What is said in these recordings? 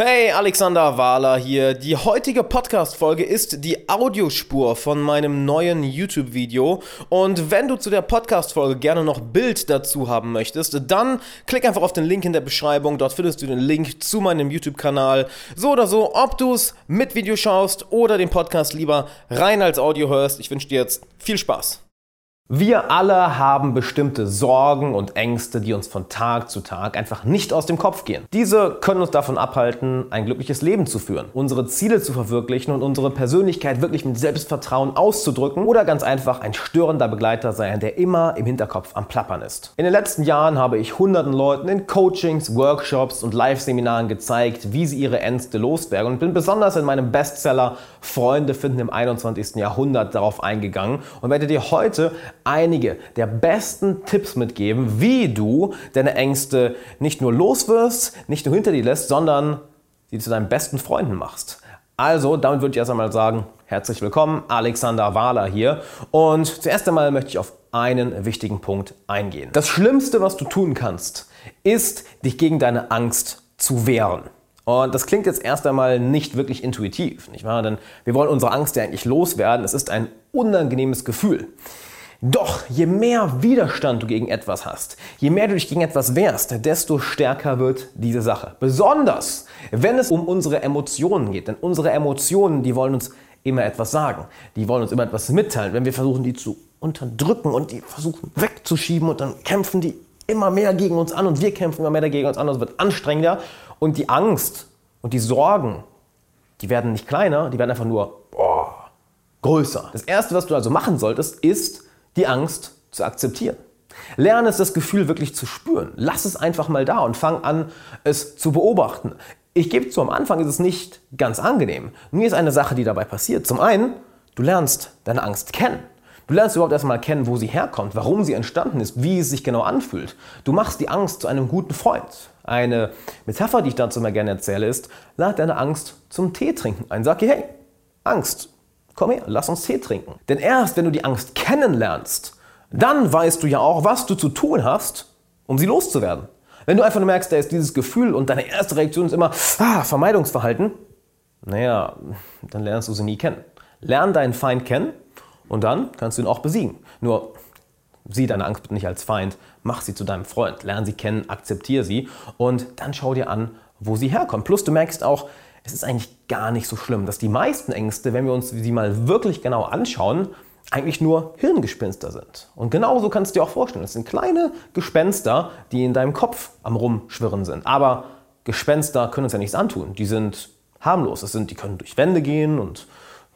Hey, Alexander Wahler hier. Die heutige Podcast-Folge ist die Audiospur von meinem neuen YouTube-Video. Und wenn du zu der Podcast-Folge gerne noch Bild dazu haben möchtest, dann klick einfach auf den Link in der Beschreibung. Dort findest du den Link zu meinem YouTube-Kanal. So oder so, ob du es mit Video schaust oder den Podcast lieber rein als Audio hörst. Ich wünsche dir jetzt viel Spaß. Wir alle haben bestimmte Sorgen und Ängste, die uns von Tag zu Tag einfach nicht aus dem Kopf gehen. Diese können uns davon abhalten, ein glückliches Leben zu führen, unsere Ziele zu verwirklichen und unsere Persönlichkeit wirklich mit Selbstvertrauen auszudrücken oder ganz einfach ein störender Begleiter sein, der immer im Hinterkopf am Plappern ist. In den letzten Jahren habe ich hunderten Leuten in Coachings, Workshops und Live-Seminaren gezeigt, wie sie ihre Ängste loswerden und bin besonders in meinem Bestseller Freunde finden im 21. Jahrhundert darauf eingegangen und werde dir heute einige der besten Tipps mitgeben, wie du deine Ängste nicht nur loswirst, nicht nur hinter dir lässt, sondern sie zu deinen besten Freunden machst. Also, damit würde ich erst einmal sagen, herzlich willkommen, Alexander Wahler hier. Und zuerst einmal möchte ich auf einen wichtigen Punkt eingehen. Das Schlimmste, was du tun kannst, ist, dich gegen deine Angst zu wehren. Und das klingt jetzt erst einmal nicht wirklich intuitiv, nicht wahr? Denn wir wollen unsere Angst ja eigentlich loswerden. Es ist ein unangenehmes Gefühl. Doch je mehr Widerstand du gegen etwas hast, je mehr du dich gegen etwas wehrst, desto stärker wird diese Sache. Besonders, wenn es um unsere Emotionen geht. Denn unsere Emotionen, die wollen uns immer etwas sagen. Die wollen uns immer etwas mitteilen. Wenn wir versuchen, die zu unterdrücken und die versuchen wegzuschieben und dann kämpfen die immer mehr gegen uns an und wir kämpfen immer mehr dagegen uns an es wird anstrengender. Und die Angst und die Sorgen, die werden nicht kleiner, die werden einfach nur oh, größer. Das Erste, was du also machen solltest, ist, die Angst zu akzeptieren. Lerne es, das Gefühl wirklich zu spüren. Lass es einfach mal da und fang an, es zu beobachten. Ich gebe zu, am Anfang ist es nicht ganz angenehm. Mir ist eine Sache, die dabei passiert. Zum einen, du lernst deine Angst kennen. Du lernst überhaupt erstmal kennen, wo sie herkommt, warum sie entstanden ist, wie es sich genau anfühlt. Du machst die Angst zu einem guten Freund. Eine Metapher, die ich dazu mal gerne erzähle, ist, lad deine Angst zum Tee trinken ein. Sag ihr, hey, Angst, komm her, lass uns Tee trinken. Denn erst wenn du die Angst kennenlernst, dann weißt du ja auch, was du zu tun hast, um sie loszuwerden. Wenn du einfach nur merkst, da ist dieses Gefühl und deine erste Reaktion ist immer ah, Vermeidungsverhalten, naja, dann lernst du sie nie kennen. Lern deinen Feind kennen und dann kannst du ihn auch besiegen. Nur sieh deine Angst bitte nicht als Feind, mach sie zu deinem Freund, lern sie kennen, akzeptiere sie und dann schau dir an, wo sie herkommt. Plus du merkst auch, es ist eigentlich gar nicht so schlimm, dass die meisten Ängste, wenn wir uns sie mal wirklich genau anschauen, eigentlich nur Hirngespinster sind. Und genauso kannst du dir auch vorstellen, es sind kleine Gespenster, die in deinem Kopf am Rumschwirren sind. Aber Gespenster können uns ja nichts antun. Die sind harmlos. Das sind, die können durch Wände gehen und,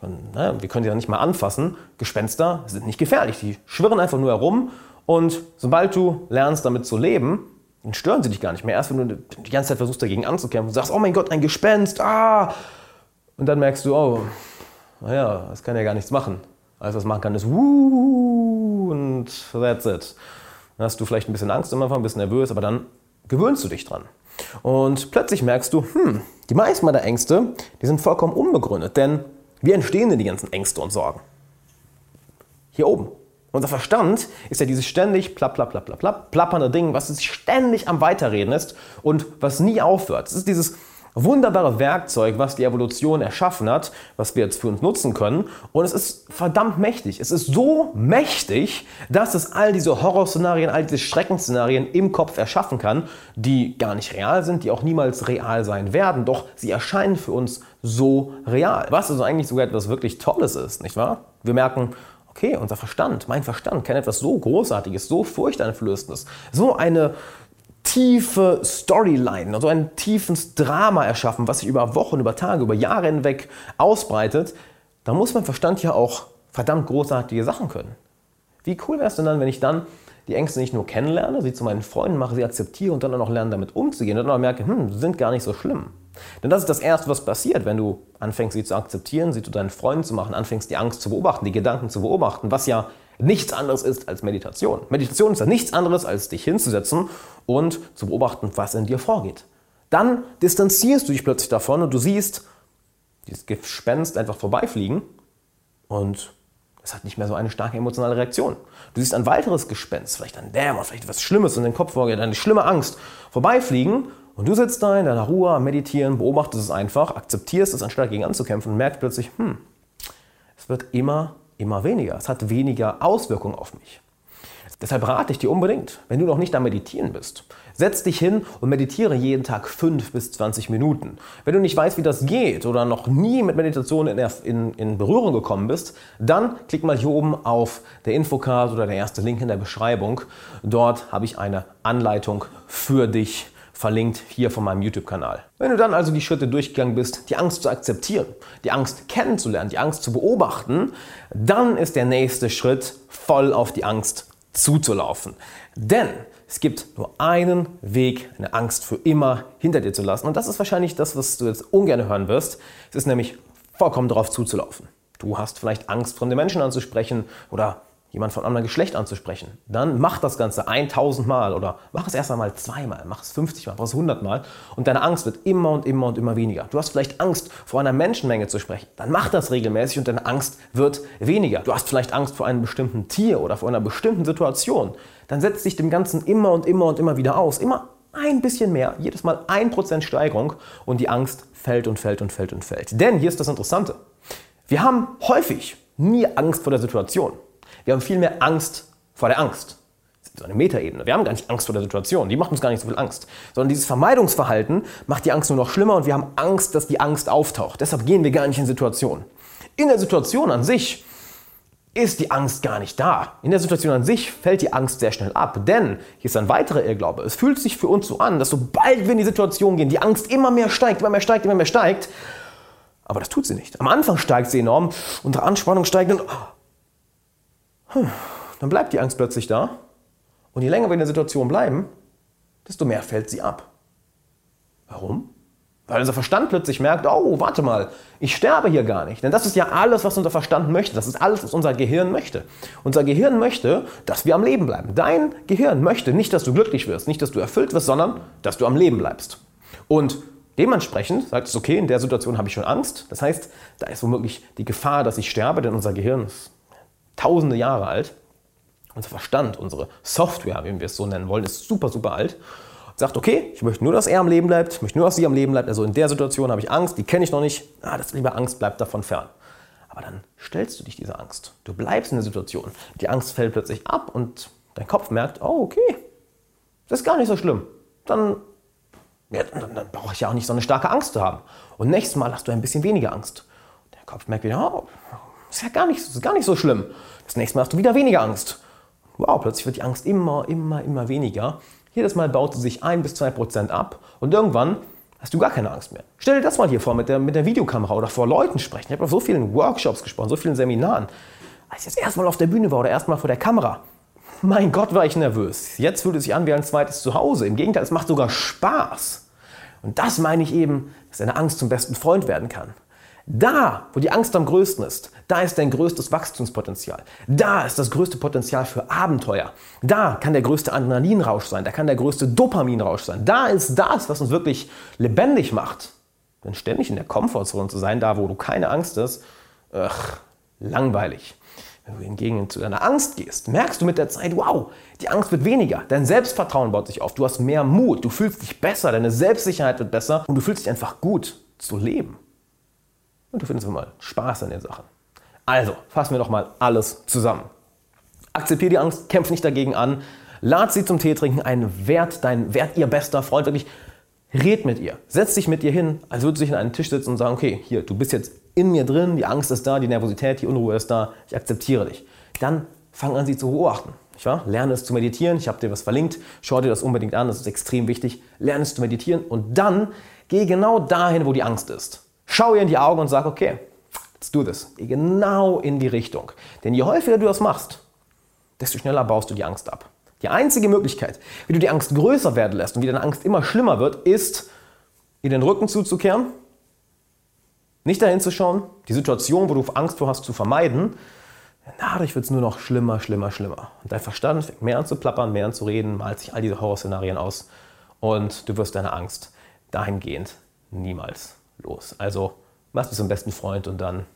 und naja, wir können sie ja nicht mal anfassen. Gespenster sind nicht gefährlich. Die schwirren einfach nur herum. Und sobald du lernst, damit zu leben, dann stören sie dich gar nicht mehr. Erst wenn du die ganze Zeit versuchst, dagegen anzukämpfen und sagst, oh mein Gott, ein Gespenst, ah! Und dann merkst du, oh, naja, das kann ja gar nichts machen. Alles, was machen kann, ist wuh und that's it. Dann hast du vielleicht ein bisschen Angst am Anfang, ein bisschen nervös, aber dann gewöhnst du dich dran. Und plötzlich merkst du, hm, die meisten meiner Ängste, die sind vollkommen unbegründet. Denn wie entstehen denn die ganzen Ängste und Sorgen? Hier oben. Unser Verstand ist ja dieses ständig plapp, plapp, plapp, plapp, plapp, plappernde Ding, was ständig am Weiterreden ist und was nie aufhört. Es ist dieses wunderbare Werkzeug, was die Evolution erschaffen hat, was wir jetzt für uns nutzen können. Und es ist verdammt mächtig. Es ist so mächtig, dass es all diese Horrorszenarien, all diese Schreckensszenarien im Kopf erschaffen kann, die gar nicht real sind, die auch niemals real sein werden. Doch sie erscheinen für uns so real. Was also eigentlich sogar etwas wirklich Tolles ist, nicht wahr? Wir merken, Okay, unser Verstand, mein Verstand kann etwas so Großartiges, so Furchteinflößendes, so eine tiefe Storyline, so ein tiefes Drama erschaffen, was sich über Wochen, über Tage, über Jahre hinweg ausbreitet, da muss mein Verstand ja auch verdammt großartige Sachen können. Wie cool wäre es denn dann, wenn ich dann die Ängste nicht nur kennenlerne, sie zu meinen Freunden mache, sie akzeptiere und dann auch noch lerne, damit umzugehen und dann auch merke, hm, sie sind gar nicht so schlimm. Denn das ist das Erste, was passiert, wenn du anfängst, sie zu akzeptieren, sie zu deinen Freunden zu machen, anfängst, die Angst zu beobachten, die Gedanken zu beobachten, was ja nichts anderes ist als Meditation. Meditation ist ja nichts anderes, als dich hinzusetzen und zu beobachten, was in dir vorgeht. Dann distanzierst du dich plötzlich davon und du siehst dieses Gespenst einfach vorbeifliegen und es hat nicht mehr so eine starke emotionale Reaktion. Du siehst ein weiteres Gespenst, vielleicht ein Dämon, vielleicht etwas Schlimmes in den Kopf vorgeht, eine schlimme Angst vorbeifliegen und du sitzt da in deiner Ruhe am Meditieren, beobachtest es einfach, akzeptierst es, anstatt dagegen anzukämpfen und merkst plötzlich, hm, es wird immer, immer weniger. Es hat weniger Auswirkungen auf mich. Deshalb rate ich dir unbedingt, wenn du noch nicht am Meditieren bist, setz dich hin und meditiere jeden Tag 5 bis 20 Minuten. Wenn du nicht weißt, wie das geht oder noch nie mit Meditation in, in, in Berührung gekommen bist, dann klick mal hier oben auf der Infocard oder der erste Link in der Beschreibung. Dort habe ich eine Anleitung für dich verlinkt hier von meinem YouTube-Kanal. Wenn du dann also die Schritte durchgegangen bist, die Angst zu akzeptieren, die Angst kennenzulernen, die Angst zu beobachten, dann ist der nächste Schritt voll auf die Angst zuzulaufen. Denn es gibt nur einen Weg, eine Angst für immer hinter dir zu lassen. Und das ist wahrscheinlich das, was du jetzt ungern hören wirst. Es ist nämlich vollkommen darauf zuzulaufen. Du hast vielleicht Angst, fremde Menschen anzusprechen oder jemand von anderem Geschlecht anzusprechen. Dann mach das Ganze 1000 Mal oder mach es erst einmal zweimal, mach es 50 Mal, mach es 100 Mal und deine Angst wird immer und immer und immer weniger. Du hast vielleicht Angst, vor einer Menschenmenge zu sprechen. Dann mach das regelmäßig und deine Angst wird weniger. Du hast vielleicht Angst vor einem bestimmten Tier oder vor einer bestimmten Situation. Dann setz dich dem Ganzen immer und immer und immer wieder aus. Immer ein bisschen mehr, jedes Mal 1% Steigerung und die Angst fällt und fällt und fällt und fällt. Denn hier ist das Interessante. Wir haben häufig nie Angst vor der Situation. Wir haben vielmehr Angst vor der Angst. Das ist so eine Metaebene. Wir haben gar nicht Angst vor der Situation. Die macht uns gar nicht so viel Angst. Sondern dieses Vermeidungsverhalten macht die Angst nur noch schlimmer und wir haben Angst, dass die Angst auftaucht. Deshalb gehen wir gar nicht in Situationen. In der Situation an sich ist die Angst gar nicht da. In der Situation an sich fällt die Angst sehr schnell ab. Denn, hier ist ein weiterer Irrglaube, es fühlt sich für uns so an, dass sobald wir in die Situation gehen, die Angst immer mehr steigt, immer mehr steigt, immer mehr steigt. Aber das tut sie nicht. Am Anfang steigt sie enorm, unsere Anspannung steigt und dann bleibt die Angst plötzlich da. Und je länger wir in der Situation bleiben, desto mehr fällt sie ab. Warum? Weil unser Verstand plötzlich merkt, oh, warte mal, ich sterbe hier gar nicht. Denn das ist ja alles, was unser Verstand möchte. Das ist alles, was unser Gehirn möchte. Unser Gehirn möchte, dass wir am Leben bleiben. Dein Gehirn möchte nicht, dass du glücklich wirst, nicht, dass du erfüllt wirst, sondern dass du am Leben bleibst. Und dementsprechend sagt es, okay, in der Situation habe ich schon Angst. Das heißt, da ist womöglich die Gefahr, dass ich sterbe, denn unser Gehirn ist tausende Jahre alt. Unser Verstand, unsere Software, wie wir es so nennen wollen, ist super, super alt. Und sagt, okay, ich möchte nur, dass er am Leben bleibt, ich möchte nur, dass sie am Leben bleibt. Also in der Situation habe ich Angst, die kenne ich noch nicht. Ah, das lieber Angst bleibt davon fern. Aber dann stellst du dich dieser Angst. Du bleibst in der Situation. Die Angst fällt plötzlich ab und dein Kopf merkt, oh, okay, das ist gar nicht so schlimm. Dann, ja, dann, dann brauche ich ja auch nicht so eine starke Angst zu haben. Und nächstes Mal hast du ein bisschen weniger Angst. Der Kopf merkt wieder, oh, ist ja gar nicht, ist gar nicht so schlimm. Das nächste Mal hast du wieder weniger Angst. Wow, plötzlich wird die Angst immer, immer, immer weniger. Jedes Mal baut sie sich ein bis zwei Prozent ab und irgendwann hast du gar keine Angst mehr. Stell dir das mal hier vor mit der, mit der Videokamera oder vor Leuten sprechen. Ich habe auf so vielen Workshops gesprochen, so vielen Seminaren. Als ich das erste Mal auf der Bühne war oder erst mal vor der Kamera, mein Gott, war ich nervös. Jetzt fühlt es sich an wie ein zweites Zuhause. Im Gegenteil, es macht sogar Spaß. Und das meine ich eben, dass deine Angst zum besten Freund werden kann. Da, wo die Angst am größten ist, da ist dein größtes Wachstumspotenzial. Da ist das größte Potenzial für Abenteuer. Da kann der größte Adrenalinrausch sein, da kann der größte Dopaminrausch sein. Da ist das, was uns wirklich lebendig macht. Denn ständig in der Komfortzone zu sein, da wo du keine Angst hast, ach, langweilig. Wenn du hingegen zu deiner Angst gehst, merkst du mit der Zeit, wow, die Angst wird weniger, dein Selbstvertrauen baut sich auf, du hast mehr Mut, du fühlst dich besser, deine Selbstsicherheit wird besser und du fühlst dich einfach gut zu leben und du findest mal Spaß an den Sachen. Also, fassen wir doch mal alles zusammen. Akzeptiere die Angst, kämpf nicht dagegen an, lad sie zum Tee trinken, ein Wert, dein Wert ihr bester Freund, wirklich red mit ihr. Setz dich mit ihr hin, als würdest du dich an einen Tisch sitzen und sagen, okay, hier, du bist jetzt in mir drin, die Angst ist da, die Nervosität, die Unruhe ist da, ich akzeptiere dich. Dann fang an, sie zu beobachten. Nicht wahr? Lerne es zu meditieren, ich habe dir was verlinkt, schau dir das unbedingt an, das ist extrem wichtig. Lerne es zu meditieren und dann geh genau dahin, wo die Angst ist. Schau ihr in die Augen und sag, okay, let's do this. Genau in die Richtung. Denn je häufiger du das machst, desto schneller baust du die Angst ab. Die einzige Möglichkeit, wie du die Angst größer werden lässt und wie deine Angst immer schlimmer wird, ist, ihr den Rücken zuzukehren, nicht dahin zu schauen, die Situation, wo du Angst vor hast, zu vermeiden. Dadurch wird es nur noch schlimmer, schlimmer, schlimmer. Und dein Verstand fängt mehr an zu plappern, mehr an zu reden, malt sich all diese Horrorszenarien aus und du wirst deine Angst dahingehend niemals los. Also machst du zum besten Freund und dann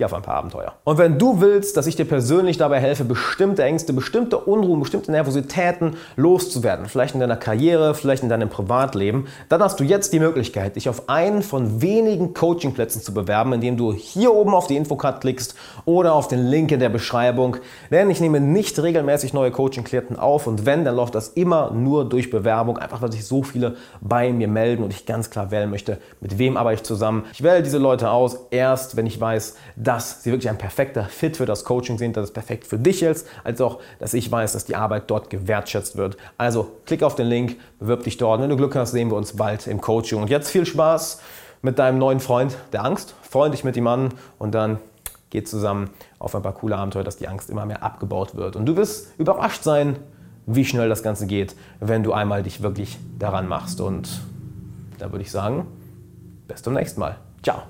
geh auf ein paar Abenteuer. Und wenn du willst, dass ich dir persönlich dabei helfe, bestimmte Ängste, bestimmte Unruhen, bestimmte Nervositäten loszuwerden, vielleicht in deiner Karriere, vielleicht in deinem Privatleben, dann hast du jetzt die Möglichkeit, dich auf einen von wenigen Coachingplätzen zu bewerben, indem du hier oben auf die Infocard klickst oder auf den Link in der Beschreibung. Denn ich nehme nicht regelmäßig neue Coaching-Klienten auf und wenn, dann läuft das immer nur durch Bewerbung, einfach weil sich so viele bei mir melden und ich ganz klar wählen möchte, mit wem arbeite ich zusammen. Ich wähle diese Leute aus, erst wenn ich weiß, dass sie wirklich ein perfekter Fit für das Coaching sind, dass es perfekt für dich ist, als auch, dass ich weiß, dass die Arbeit dort gewertschätzt wird. Also klick auf den Link, bewirb dich dort. Wenn du Glück hast, sehen wir uns bald im Coaching. Und jetzt viel Spaß mit deinem neuen Freund der Angst. Freund dich mit ihm an und dann geht zusammen auf ein paar coole Abenteuer, dass die Angst immer mehr abgebaut wird. Und du wirst überrascht sein, wie schnell das Ganze geht, wenn du einmal dich wirklich daran machst. Und da würde ich sagen, bis zum nächsten Mal. Ciao.